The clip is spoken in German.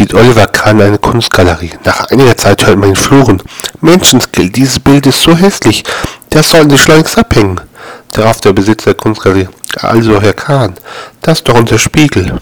sieht Oliver Kahn eine Kunstgalerie. Nach einiger Zeit hört man ihn fluchen. Menschenskill, dieses Bild ist so hässlich. Das sollten Sie schleunigst abhängen. Darauf der Besitzer der Kunstgalerie. Also, Herr Kahn, das ist doch unser Spiegel.